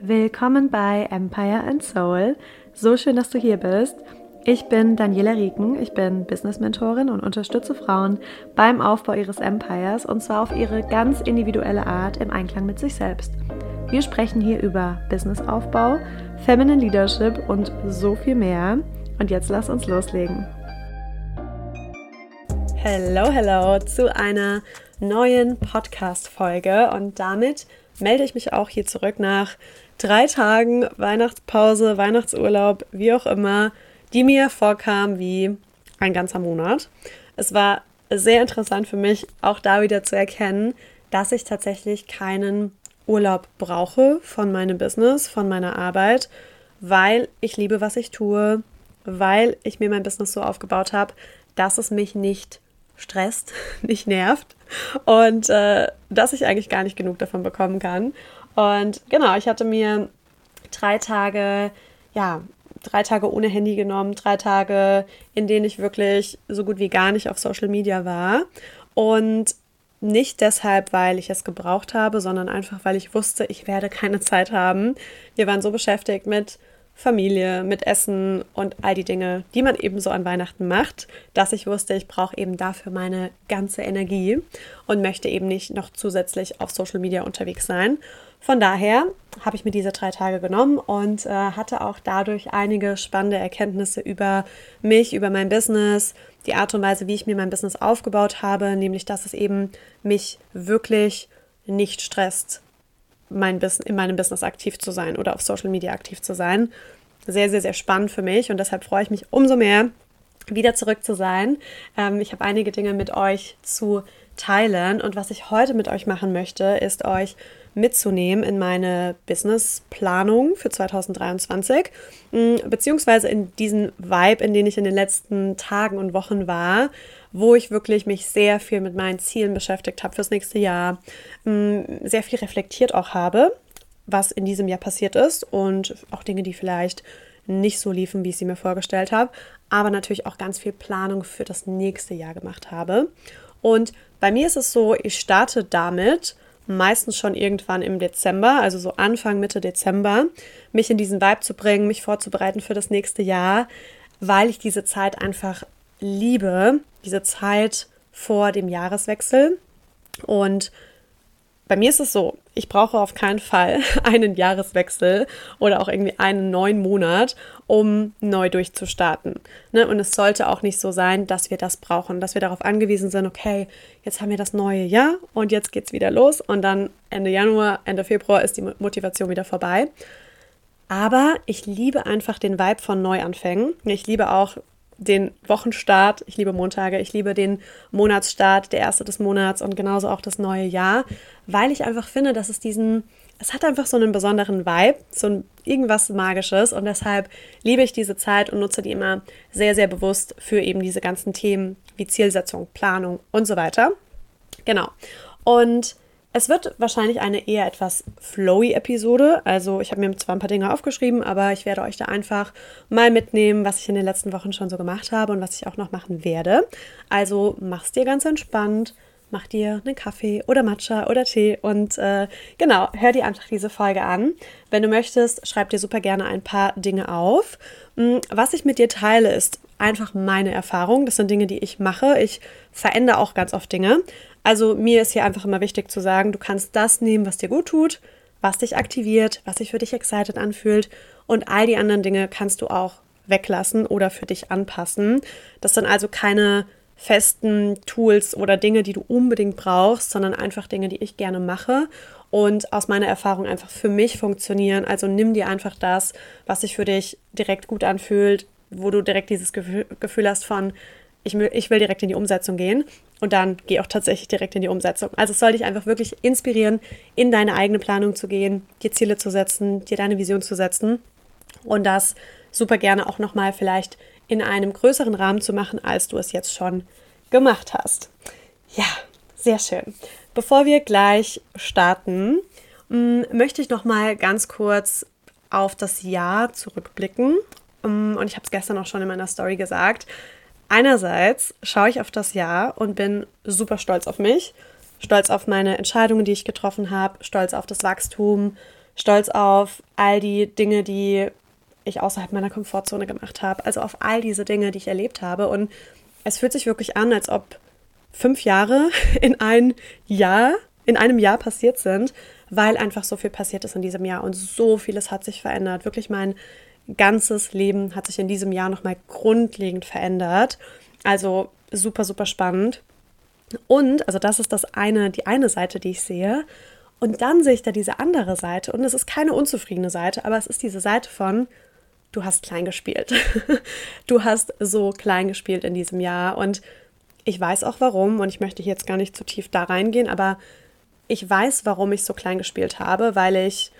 Willkommen bei Empire and Soul. So schön, dass du hier bist. Ich bin Daniela Rieken, ich bin Business-Mentorin und unterstütze Frauen beim Aufbau ihres Empires und zwar auf ihre ganz individuelle Art im Einklang mit sich selbst. Wir sprechen hier über Businessaufbau, Feminine Leadership und so viel mehr. Und jetzt lass uns loslegen. Hello, hello zu einer neuen Podcast-Folge und damit melde ich mich auch hier zurück nach drei Tagen Weihnachtspause, Weihnachtsurlaub, wie auch immer, die mir vorkam wie ein ganzer Monat. Es war sehr interessant für mich, auch da wieder zu erkennen, dass ich tatsächlich keinen Urlaub brauche von meinem Business, von meiner Arbeit, weil ich liebe, was ich tue, weil ich mir mein Business so aufgebaut habe, dass es mich nicht stresst, nicht nervt und äh, dass ich eigentlich gar nicht genug davon bekommen kann. Und genau, ich hatte mir drei Tage, ja, drei Tage ohne Handy genommen, drei Tage, in denen ich wirklich so gut wie gar nicht auf Social Media war. Und nicht deshalb, weil ich es gebraucht habe, sondern einfach, weil ich wusste, ich werde keine Zeit haben. Wir waren so beschäftigt mit Familie, mit Essen und all die Dinge, die man eben so an Weihnachten macht, dass ich wusste, ich brauche eben dafür meine ganze Energie und möchte eben nicht noch zusätzlich auf Social Media unterwegs sein. Von daher habe ich mir diese drei Tage genommen und äh, hatte auch dadurch einige spannende Erkenntnisse über mich, über mein Business, die Art und Weise, wie ich mir mein Business aufgebaut habe, nämlich dass es eben mich wirklich nicht stresst, mein in meinem Business aktiv zu sein oder auf Social Media aktiv zu sein. Sehr, sehr, sehr spannend für mich und deshalb freue ich mich umso mehr, wieder zurück zu sein. Ähm, ich habe einige Dinge mit euch zu teilen und was ich heute mit euch machen möchte, ist euch mitzunehmen in meine Businessplanung für 2023, mm, beziehungsweise in diesen Vibe, in den ich in den letzten Tagen und Wochen war, wo ich wirklich mich sehr viel mit meinen Zielen beschäftigt habe fürs nächste Jahr, mm, sehr viel reflektiert auch habe, was in diesem Jahr passiert ist und auch Dinge, die vielleicht nicht so liefen, wie ich sie mir vorgestellt habe, aber natürlich auch ganz viel Planung für das nächste Jahr gemacht habe. Und bei mir ist es so, ich starte damit, meistens schon irgendwann im Dezember, also so Anfang, Mitte Dezember, mich in diesen Vibe zu bringen, mich vorzubereiten für das nächste Jahr, weil ich diese Zeit einfach liebe, diese Zeit vor dem Jahreswechsel. Und bei mir ist es so, ich brauche auf keinen Fall einen Jahreswechsel oder auch irgendwie einen neuen Monat, um neu durchzustarten. Ne? Und es sollte auch nicht so sein, dass wir das brauchen, dass wir darauf angewiesen sind, okay, jetzt haben wir das neue Jahr und jetzt geht es wieder los und dann Ende Januar, Ende Februar ist die Motivation wieder vorbei. Aber ich liebe einfach den Vibe von Neuanfängen. Ich liebe auch den Wochenstart. Ich liebe Montage. Ich liebe den Monatsstart, der erste des Monats und genauso auch das neue Jahr, weil ich einfach finde, dass es diesen, es hat einfach so einen besonderen Vibe, so ein irgendwas Magisches und deshalb liebe ich diese Zeit und nutze die immer sehr, sehr bewusst für eben diese ganzen Themen wie Zielsetzung, Planung und so weiter. Genau. Und es wird wahrscheinlich eine eher etwas flowy Episode. Also ich habe mir zwar ein paar Dinge aufgeschrieben, aber ich werde euch da einfach mal mitnehmen, was ich in den letzten Wochen schon so gemacht habe und was ich auch noch machen werde. Also mach's dir ganz entspannt, mach dir einen Kaffee oder Matcha oder Tee und äh, genau, hör dir einfach diese Folge an. Wenn du möchtest, schreib dir super gerne ein paar Dinge auf. Hm, was ich mit dir teile, ist einfach meine Erfahrung. Das sind Dinge, die ich mache. Ich verändere auch ganz oft Dinge. Also mir ist hier einfach immer wichtig zu sagen, du kannst das nehmen, was dir gut tut, was dich aktiviert, was sich für dich excited anfühlt und all die anderen Dinge kannst du auch weglassen oder für dich anpassen. Das sind also keine festen Tools oder Dinge, die du unbedingt brauchst, sondern einfach Dinge, die ich gerne mache und aus meiner Erfahrung einfach für mich funktionieren. Also nimm dir einfach das, was sich für dich direkt gut anfühlt, wo du direkt dieses Gefühl, hast von, ich will, ich will direkt in die Umsetzung gehen und dann geh auch tatsächlich direkt in die Umsetzung. Also es soll dich einfach wirklich inspirieren, in deine eigene Planung zu gehen, dir Ziele zu setzen, dir deine Vision zu setzen und das super gerne auch nochmal vielleicht in einem größeren Rahmen zu machen, als du es jetzt schon gemacht hast. Ja, sehr schön. Bevor wir gleich starten, mm, möchte ich nochmal ganz kurz auf das Jahr zurückblicken. Mm, und ich habe es gestern auch schon in meiner Story gesagt. Einerseits schaue ich auf das Jahr und bin super stolz auf mich, stolz auf meine Entscheidungen, die ich getroffen habe, stolz auf das Wachstum, stolz auf all die Dinge, die ich außerhalb meiner Komfortzone gemacht habe. Also auf all diese Dinge, die ich erlebt habe. Und es fühlt sich wirklich an, als ob fünf Jahre in ein Jahr, in einem Jahr passiert sind, weil einfach so viel passiert ist in diesem Jahr und so vieles hat sich verändert. Wirklich mein ganzes Leben hat sich in diesem Jahr nochmal grundlegend verändert. Also super, super spannend. Und, also das ist das eine, die eine Seite, die ich sehe. Und dann sehe ich da diese andere Seite. Und es ist keine unzufriedene Seite, aber es ist diese Seite von, du hast klein gespielt. du hast so klein gespielt in diesem Jahr. Und ich weiß auch warum. Und ich möchte jetzt gar nicht zu tief da reingehen, aber ich weiß, warum ich so klein gespielt habe, weil ich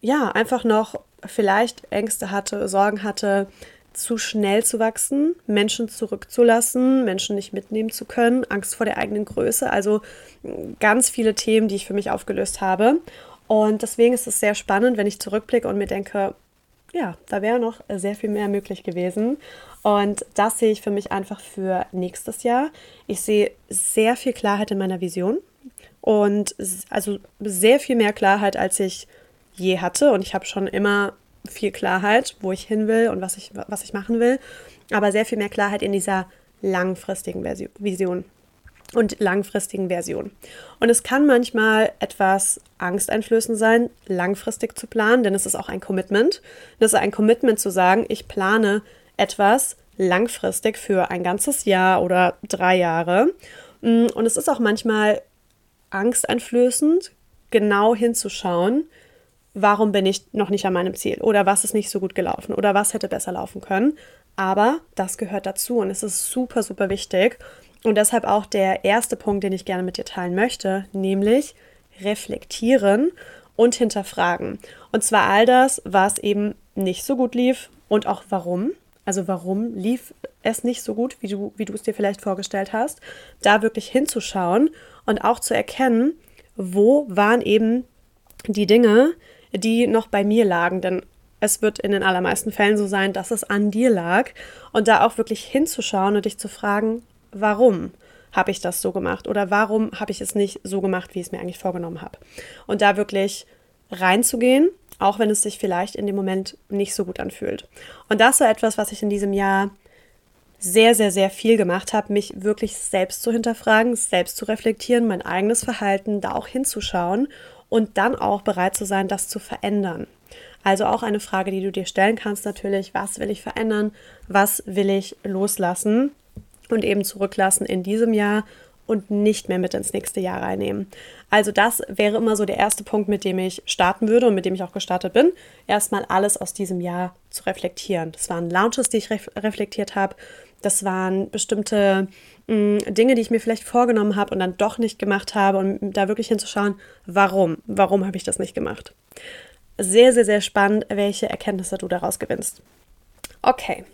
ja einfach noch vielleicht Ängste hatte, Sorgen hatte, zu schnell zu wachsen, Menschen zurückzulassen, Menschen nicht mitnehmen zu können, Angst vor der eigenen Größe, also ganz viele Themen, die ich für mich aufgelöst habe. Und deswegen ist es sehr spannend, wenn ich zurückblicke und mir denke, ja, da wäre noch sehr viel mehr möglich gewesen. Und das sehe ich für mich einfach für nächstes Jahr. Ich sehe sehr viel Klarheit in meiner Vision und also sehr viel mehr Klarheit, als ich je hatte. Und ich habe schon immer viel Klarheit, wo ich hin will und was ich, was ich machen will, aber sehr viel mehr Klarheit in dieser langfristigen Vision und langfristigen Version. Und es kann manchmal etwas angsteinflößend sein, langfristig zu planen, denn es ist auch ein Commitment. Das ist ein Commitment zu sagen, ich plane etwas langfristig für ein ganzes Jahr oder drei Jahre. Und es ist auch manchmal angsteinflößend, genau hinzuschauen, warum bin ich noch nicht an meinem Ziel oder was ist nicht so gut gelaufen oder was hätte besser laufen können. Aber das gehört dazu und es ist super, super wichtig. Und deshalb auch der erste Punkt, den ich gerne mit dir teilen möchte, nämlich reflektieren und hinterfragen. Und zwar all das, was eben nicht so gut lief und auch warum. Also warum lief es nicht so gut, wie du, wie du es dir vielleicht vorgestellt hast. Da wirklich hinzuschauen und auch zu erkennen, wo waren eben die Dinge, die noch bei mir lagen. Denn es wird in den allermeisten Fällen so sein, dass es an dir lag. Und da auch wirklich hinzuschauen und dich zu fragen, warum habe ich das so gemacht? Oder warum habe ich es nicht so gemacht, wie ich es mir eigentlich vorgenommen habe? Und da wirklich reinzugehen, auch wenn es sich vielleicht in dem Moment nicht so gut anfühlt. Und das war etwas, was ich in diesem Jahr sehr, sehr, sehr viel gemacht habe, mich wirklich selbst zu hinterfragen, selbst zu reflektieren, mein eigenes Verhalten da auch hinzuschauen und dann auch bereit zu sein, das zu verändern. Also auch eine Frage, die du dir stellen kannst natürlich, was will ich verändern, was will ich loslassen und eben zurücklassen in diesem Jahr und nicht mehr mit ins nächste Jahr reinnehmen. Also das wäre immer so der erste Punkt, mit dem ich starten würde und mit dem ich auch gestartet bin. Erstmal alles aus diesem Jahr zu reflektieren. Das waren Launches, die ich ref reflektiert habe. Das waren bestimmte mh, mm, Dinge, die ich mir vielleicht vorgenommen habe und dann doch nicht gemacht habe und da wirklich hinzuschauen, warum? Warum habe ich das nicht gemacht? Sehr, sehr, sehr spannend, welche Erkenntnisse du daraus gewinnst. Okay,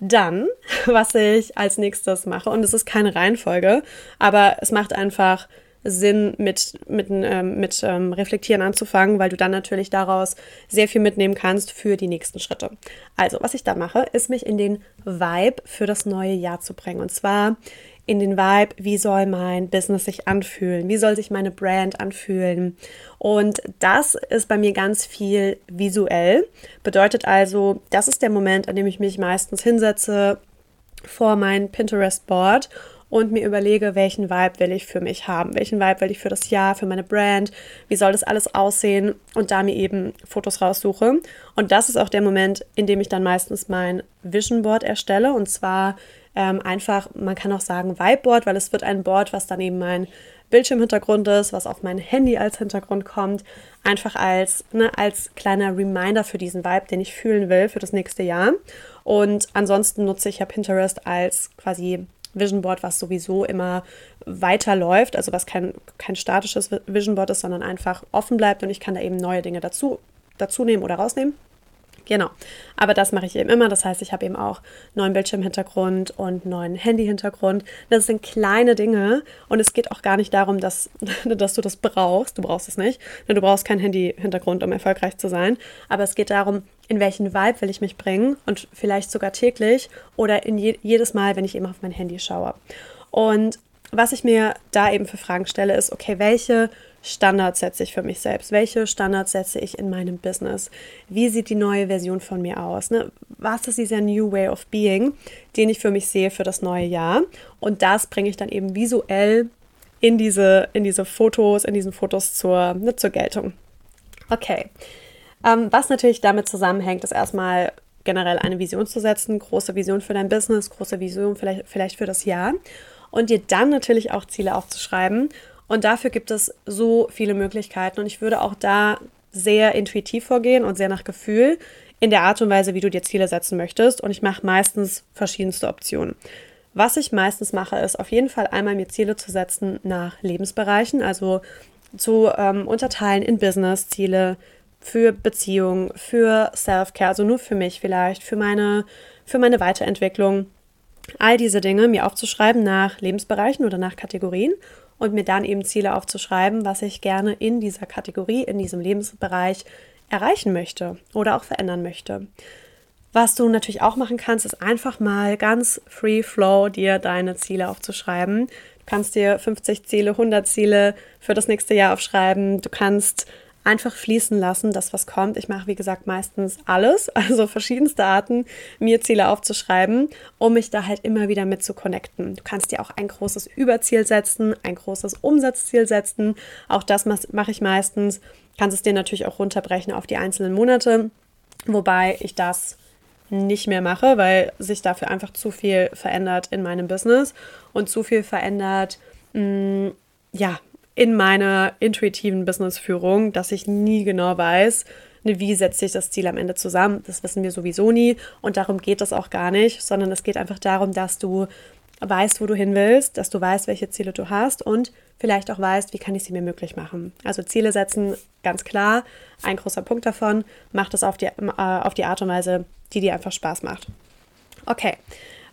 dann, was ich als nächstes mache, und es ist keine Reihenfolge, aber es macht einfach Sinn, mit, mit, ähm, mit ähm, Reflektieren anzufangen, weil du dann natürlich daraus sehr viel mitnehmen kannst für die nächsten Schritte. Also, was ich da mache, ist mich in den Vibe für das neue Jahr zu bringen. Und zwar in den Vibe, wie soll mein Business sich anfühlen, wie soll sich meine Brand anfühlen. Und das ist bei mir ganz viel visuell. Bedeutet also, das ist der Moment, an dem ich mich meistens hinsetze vor mein Pinterest-Board und mir überlege, welchen Vibe will ich für mich haben, welchen Vibe will ich für das Jahr, für meine Brand, wie soll das alles aussehen? Und da mir eben Fotos raussuche. Und das ist auch der Moment, in dem ich dann meistens mein Vision Board erstelle. Und zwar ähm, einfach, man kann auch sagen Vibeboard, weil es wird ein Board, was dann eben mein Bildschirmhintergrund ist, was auf mein Handy als Hintergrund kommt, einfach als, ne, als kleiner Reminder für diesen Vibe, den ich fühlen will für das nächste Jahr. Und ansonsten nutze ich ja Pinterest als quasi Vision Board, was sowieso immer weiterläuft, also was kein, kein statisches Vision Board ist, sondern einfach offen bleibt und ich kann da eben neue Dinge dazu, dazu nehmen oder rausnehmen. Genau. Aber das mache ich eben immer. Das heißt, ich habe eben auch neuen Bildschirmhintergrund und neuen Handyhintergrund. Das sind kleine Dinge und es geht auch gar nicht darum, dass, dass du das brauchst. Du brauchst es nicht. Du brauchst keinen Handyhintergrund, um erfolgreich zu sein. Aber es geht darum, in welchen Vibe will ich mich bringen und vielleicht sogar täglich oder in je, jedes Mal, wenn ich eben auf mein Handy schaue. Und was ich mir da eben für Fragen stelle, ist, okay, welche Standards setze ich für mich selbst? Welche Standards setze ich in meinem Business? Wie sieht die neue Version von mir aus? Ne? Was ist dieser New Way of Being, den ich für mich sehe für das neue Jahr? Und das bringe ich dann eben visuell in diese, in diese Fotos, in diesen Fotos zur, ne, zur Geltung. Okay. Ähm, was natürlich damit zusammenhängt, ist erstmal generell eine Vision zu setzen, große Vision für dein Business, große Vision vielleicht, vielleicht für das Jahr und dir dann natürlich auch Ziele aufzuschreiben. Und dafür gibt es so viele Möglichkeiten und ich würde auch da sehr intuitiv vorgehen und sehr nach Gefühl in der Art und Weise, wie du dir Ziele setzen möchtest. Und ich mache meistens verschiedenste Optionen. Was ich meistens mache, ist auf jeden Fall einmal mir Ziele zu setzen nach Lebensbereichen, also zu ähm, unterteilen in Business-Ziele, für Beziehungen, für Self-Care, also nur für mich vielleicht, für meine, für meine Weiterentwicklung. All diese Dinge mir aufzuschreiben nach Lebensbereichen oder nach Kategorien und mir dann eben Ziele aufzuschreiben, was ich gerne in dieser Kategorie, in diesem Lebensbereich erreichen möchte oder auch verändern möchte. Was du natürlich auch machen kannst, ist einfach mal ganz free flow dir deine Ziele aufzuschreiben. Du kannst dir 50 Ziele, 100 Ziele für das nächste Jahr aufschreiben. Du kannst einfach fließen lassen, das was kommt. Ich mache, wie gesagt, meistens alles, also verschiedenste Arten, mir Ziele aufzuschreiben, um mich da halt immer wieder mit zu connecten. Du kannst dir auch ein großes Überziel setzen, ein großes Umsatzziel setzen. Auch das mache ich meistens. Kannst es dir natürlich auch runterbrechen auf die einzelnen Monate, wobei ich das nicht mehr mache, weil sich dafür einfach zu viel verändert in meinem Business und zu viel verändert, mh, mm, ja, in meiner intuitiven Businessführung, dass ich nie genau weiß, ne, wie setzt sich das Ziel am Ende zusammen. Das wissen wir sowieso nie und darum geht es auch gar nicht, sondern es geht einfach darum, dass du weißt, wo du hin willst, dass du weißt, welche Ziele du hast und vielleicht auch weißt, wie kann ich sie mir möglich machen. Also Ziele setzen, ganz klar, ein großer Punkt davon, mach das auf die, äh, auf die Art und Weise, die dir einfach Spaß macht. Okay,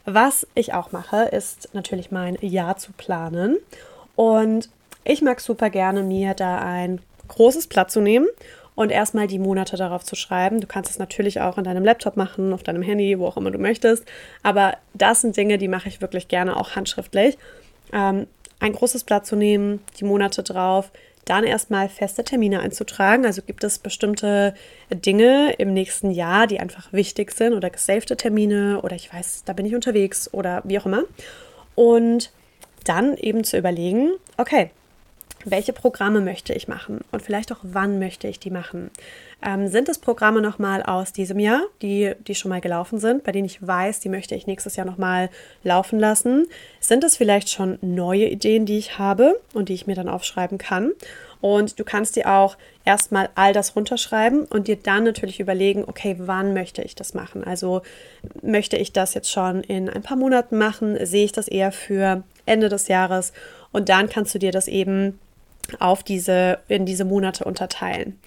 was ich auch mache, ist natürlich mein Jahr zu planen und ich mag super gerne, mir da ein großes Blatt zu nehmen und erstmal die Monate darauf zu schreiben. Du kannst es natürlich auch in deinem Laptop machen, auf deinem Handy, wo auch immer du möchtest. Aber das sind Dinge, die mache ich wirklich gerne auch handschriftlich. Ähm, ein großes Blatt zu nehmen, die Monate drauf, dann erstmal feste Termine einzutragen. Also gibt es bestimmte Dinge im nächsten Jahr, die einfach wichtig sind oder gesavte Termine oder ich weiß, da bin ich unterwegs oder wie auch immer. Und dann eben zu überlegen, okay, welche Programme möchte ich machen und vielleicht auch wann möchte ich die machen. Ähm, sind es Programme nochmal aus diesem Jahr, die, die schon mal gelaufen sind, bei denen ich weiß, die möchte ich nächstes Jahr nochmal laufen lassen? Sind es vielleicht schon neue Ideen, die ich habe und die ich mir dann aufschreiben kann? Und du kannst dir auch erstmal all das runterschreiben und dir dann natürlich überlegen, okay, wann möchte ich das machen? Also möchte ich das jetzt schon in ein paar Monaten machen? Sehe ich das eher für Ende des Jahres? Und dann kannst du dir das eben auf diese, in diese Monate unterteilen.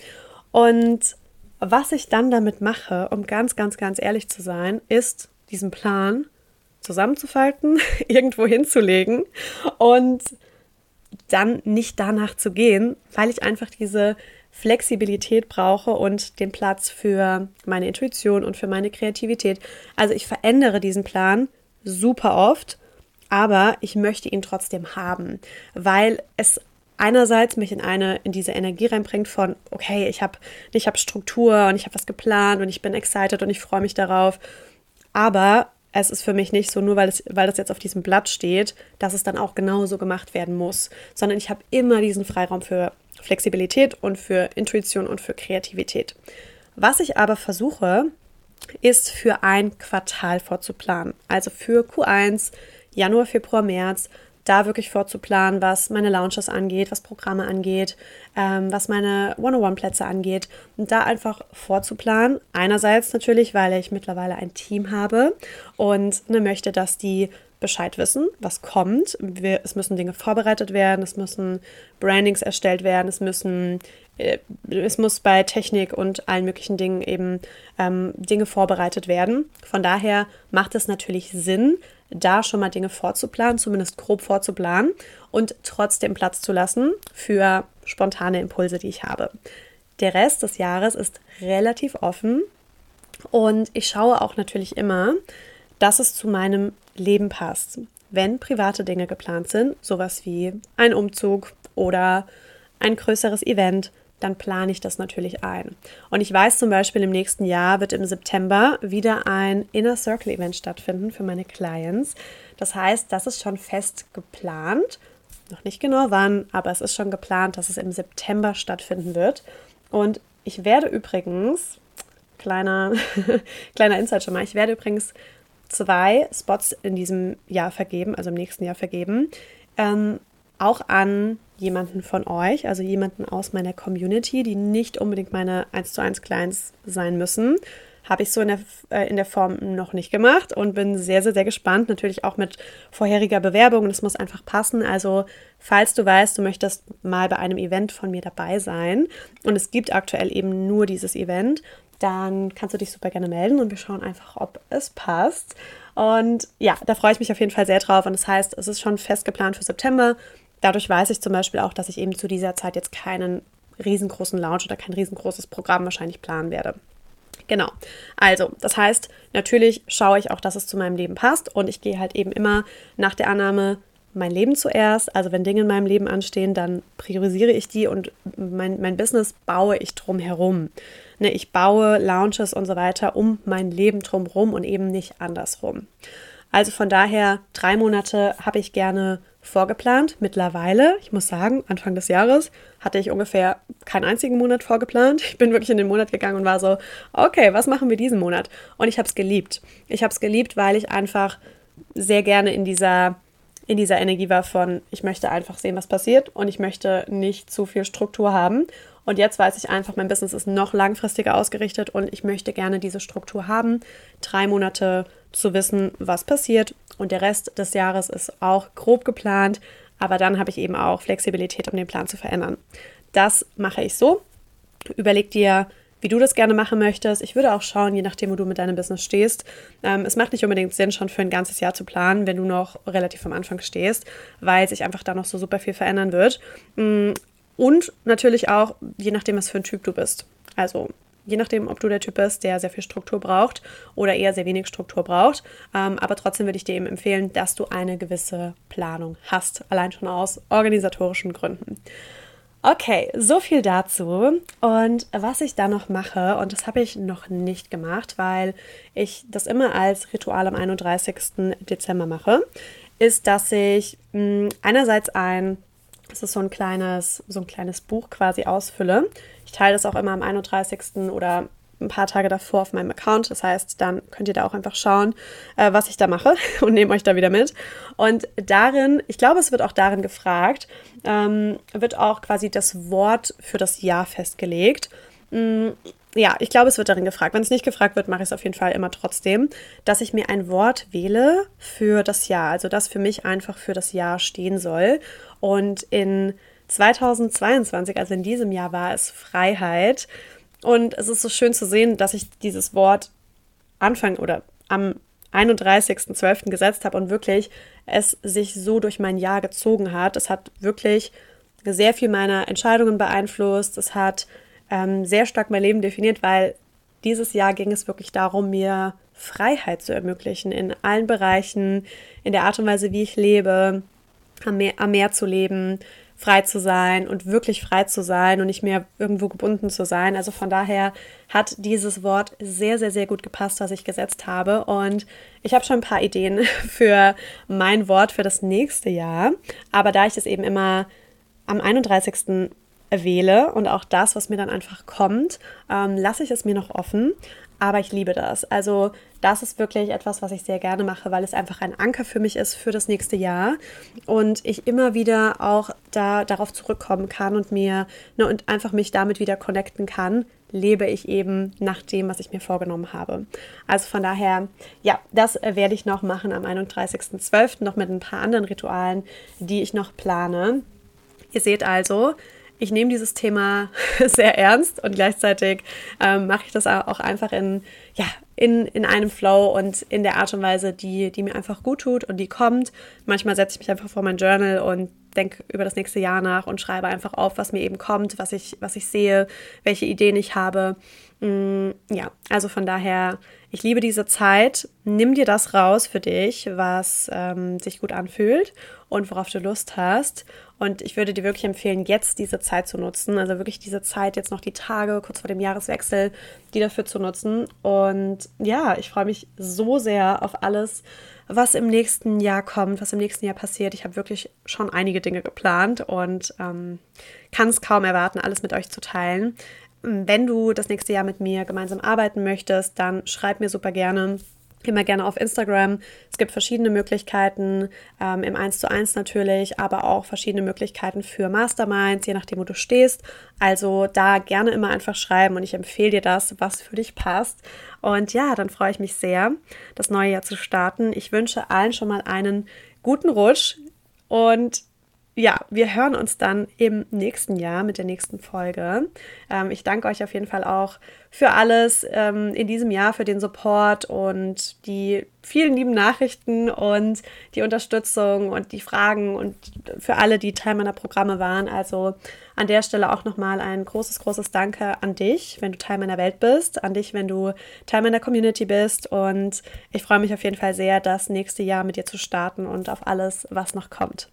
Und was ich dann damit mache, um ganz, ganz, ganz ehrlich zu sein, ist diesen Plan zusammenzufalten, irgendwo hinzulegen und dann nicht danach zu gehen, weil ich einfach diese Flexibilität brauche und den Platz für meine Intuition und für meine Kreativität. Also ich verändere diesen Plan super oft, aber ich möchte ihn trotzdem haben, weil es einerseits mich in eine in diese Energie reinbringt von okay, ich habe ich habe Struktur und ich habe was geplant und ich bin excited und ich freue mich darauf, aber es ist für mich nicht so, nur weil, es, weil das jetzt auf diesem Blatt steht, dass es dann auch genauso gemacht werden muss, sondern ich habe immer diesen Freiraum für Flexibilität und für Intuition und für Kreativität. Was ich aber versuche, ist für ein Quartal vorzuplanen. Also für Q1, Januar, Februar, März, da wirklich vorzuplanen, was meine Launches angeht, was Programme angeht, ähm, was meine One-on-One-Plätze angeht. Und da einfach vorzuplanen. Einerseits natürlich, weil ich mittlerweile ein Team habe und ne, möchte, dass die Bescheid wissen, was kommt. Wir, es müssen Dinge vorbereitet werden, es müssen Brandings erstellt werden, es müssen es muss bei Technik und allen möglichen Dingen eben ähm, Dinge vorbereitet werden. Von daher macht es natürlich Sinn, da schon mal Dinge vorzuplanen, zumindest grob vorzuplanen und trotzdem Platz zu lassen für spontane Impulse, die ich habe. Der Rest des Jahres ist relativ offen und ich schaue auch natürlich immer, dass es zu meinem Leben passt. Wenn private Dinge geplant sind, sowas wie ein Umzug oder ein größeres Event, dann plane ich das natürlich ein. Und ich weiß zum Beispiel, im nächsten Jahr wird im September wieder ein Inner Circle Event stattfinden für meine Clients. Das heißt, das ist schon fest geplant. Noch nicht genau wann, aber es ist schon geplant, dass es im September stattfinden wird. Und ich werde übrigens, kleiner, kleiner Insight schon mal, ich werde übrigens zwei Spots in diesem Jahr vergeben, also im nächsten Jahr vergeben, ähm, auch an jemanden von euch, also jemanden aus meiner Community, die nicht unbedingt meine 1 zu 1 Clients sein müssen. Habe ich so in der, äh, in der Form noch nicht gemacht und bin sehr, sehr, sehr gespannt. Natürlich auch mit vorheriger Bewerbung. Das muss einfach passen. Also, falls du weißt, du möchtest mal bei einem Event von mir dabei sein und es gibt aktuell eben nur dieses Event, dann kannst du dich super gerne melden und wir schauen einfach, ob es passt. Und ja, da freue ich mich auf jeden Fall sehr drauf. Und das heißt, es ist schon fest geplant für September. Dadurch weiß ich zum Beispiel auch, dass ich eben zu dieser Zeit jetzt keinen riesengroßen Launch oder kein riesengroßes Programm wahrscheinlich planen werde. Genau. Also, das heißt, natürlich schaue ich auch, dass es zu meinem Leben passt und ich gehe halt eben immer nach der Annahme, mein Leben zuerst. Also wenn Dinge in meinem Leben anstehen, dann priorisiere ich die und mein, mein Business baue ich drum herum. Ne, ich baue Lounges und so weiter um mein Leben drumherum und eben nicht andersrum. Also von daher, drei Monate habe ich gerne vorgeplant. Mittlerweile, ich muss sagen, Anfang des Jahres hatte ich ungefähr keinen einzigen Monat vorgeplant. Ich bin wirklich in den Monat gegangen und war so, okay, was machen wir diesen Monat? Und ich habe es geliebt. Ich habe es geliebt, weil ich einfach sehr gerne in dieser in dieser Energie war von, ich möchte einfach sehen, was passiert und ich möchte nicht zu viel Struktur haben. Und jetzt weiß ich einfach, mein Business ist noch langfristiger ausgerichtet und ich möchte gerne diese Struktur haben. Drei Monate zu wissen, was passiert. Und der Rest des Jahres ist auch grob geplant, aber dann habe ich eben auch Flexibilität, um den Plan zu verändern. Das mache ich so. Überleg dir, wie du das gerne machen möchtest. Ich würde auch schauen, je nachdem, wo du mit deinem Business stehst. Ähm, es macht nicht unbedingt Sinn, schon für ein ganzes Jahr zu planen, wenn du noch relativ am Anfang stehst, weil sich einfach da noch so super viel verändern wird. Mm, und natürlich auch, je nachdem, was für ein Typ du bist. Also je nachdem, ob du der Typ bist, der sehr viel Struktur braucht oder eher sehr wenig Struktur braucht. Ähm, aber trotzdem würde ich dir eben empfehlen, dass du eine gewisse Planung hast, allein schon aus organisatorischen Gründen. Okay, so viel dazu. Und was ich da noch mache, und das habe ich noch nicht gemacht, weil ich das immer als Ritual am 31. Dezember mache, ist, dass ich mh, hm, einerseits ein, das ist so ein kleines, so ein kleines Buch quasi ausfülle. Ich teile das auch immer am 31. oder ein paar Tage davor auf meinem Account. Das heißt, dann könnt ihr da auch einfach schauen, äh, was ich da mache und nehme euch da wieder mit. Und darin, ich glaube, es wird auch darin gefragt, ähm, wird auch quasi das Wort für das Jahr festgelegt. Ja, ich glaube, es wird darin gefragt. Wenn es nicht gefragt wird, mache ich es auf jeden Fall immer trotzdem, dass ich mir ein Wort wähle für das Jahr. Also das für mich einfach für das Jahr stehen soll. Und in 2022, also in diesem Jahr, war es Freiheit. Und es ist so schön zu sehen, dass ich dieses Wort Anfang oder am 31.12. gesetzt habe und wirklich es sich so durch mein Jahr gezogen hat. Es hat wirklich sehr viel meiner Entscheidungen beeinflusst. Es hat ähm, sehr stark mein Leben definiert, weil dieses Jahr ging es wirklich darum, mir Freiheit zu ermöglichen in allen Bereichen, in der Art und Weise, wie ich lebe, am Meer, am Meer zu leben, frei zu sein und wirklich frei zu sein und nicht mehr irgendwo gebunden zu sein. Also von daher hat dieses Wort sehr, sehr, sehr gut gepasst, was ich gesetzt habe. Und ich habe schon ein paar Ideen für mein Wort für das nächste Jahr. Aber da ich es eben immer am 31 wähle und auch das, was mir dann einfach kommt, ähm, lasse ich es mir noch offen. Aber ich liebe das. Also das ist wirklich etwas, was ich sehr gerne mache, weil es einfach ein Anker für mich ist für das nächste Jahr und ich immer wieder auch da darauf zurückkommen kann und mir ne, und einfach mich damit wieder connecten kann, lebe ich eben nach dem, was ich mir vorgenommen habe. Also von daher, ja, das werde ich noch machen am 31.12. noch mit ein paar anderen Ritualen, die ich noch plane. Ihr seht also, ich nehme dieses Thema sehr ernst und gleichzeitig ähm, mache ich das auch einfach in, ja, in, in einem Flow und in der Art und Weise, die, die mir einfach gut tut und die kommt. Manchmal setze ich mich einfach vor mein Journal und denke über das nächste Jahr nach und schreibe einfach auf, was mir eben kommt, was ich, was ich sehe, welche Ideen ich habe. Mm, ja, also von daher, ich liebe diese Zeit. Nimm dir das raus für dich, was ähm, sich gut anfühlt und worauf du Lust hast. Und ich würde dir wirklich empfehlen, jetzt diese Zeit zu nutzen. Also wirklich diese Zeit, jetzt noch die Tage kurz vor dem Jahreswechsel, die dafür zu nutzen. Und ja, ich freue mich so sehr auf alles, was im nächsten Jahr kommt, was im nächsten Jahr passiert. Ich habe wirklich schon einige Dinge geplant und ähm, kann es kaum erwarten, alles mit euch zu teilen. Wenn du das nächste Jahr mit mir gemeinsam arbeiten möchtest, dann schreib mir super gerne immer gerne auf Instagram. Es gibt verschiedene Möglichkeiten, ähm, im 1 zu 1 natürlich, aber auch verschiedene Möglichkeiten für Masterminds, je nachdem, wo du stehst. Also da gerne immer einfach schreiben und ich empfehle dir das, was für dich passt. Und ja, dann freue ich mich sehr, das neue Jahr zu starten. Ich wünsche allen schon mal einen guten Rutsch und ja, wir hören uns dann im nächsten Jahr mit der nächsten Folge. Ähm, ich danke euch auf jeden Fall auch für alles ähm, in diesem Jahr, für den Support und die vielen lieben Nachrichten und die Unterstützung und die Fragen und für alle, die Teil meiner Programme waren. Also an der Stelle auch nochmal ein großes, großes Danke an dich, wenn du Teil meiner Welt bist, an dich, wenn du Teil meiner Community bist. Und ich freue mich auf jeden Fall sehr, das nächste Jahr mit dir zu starten und auf alles, was noch kommt.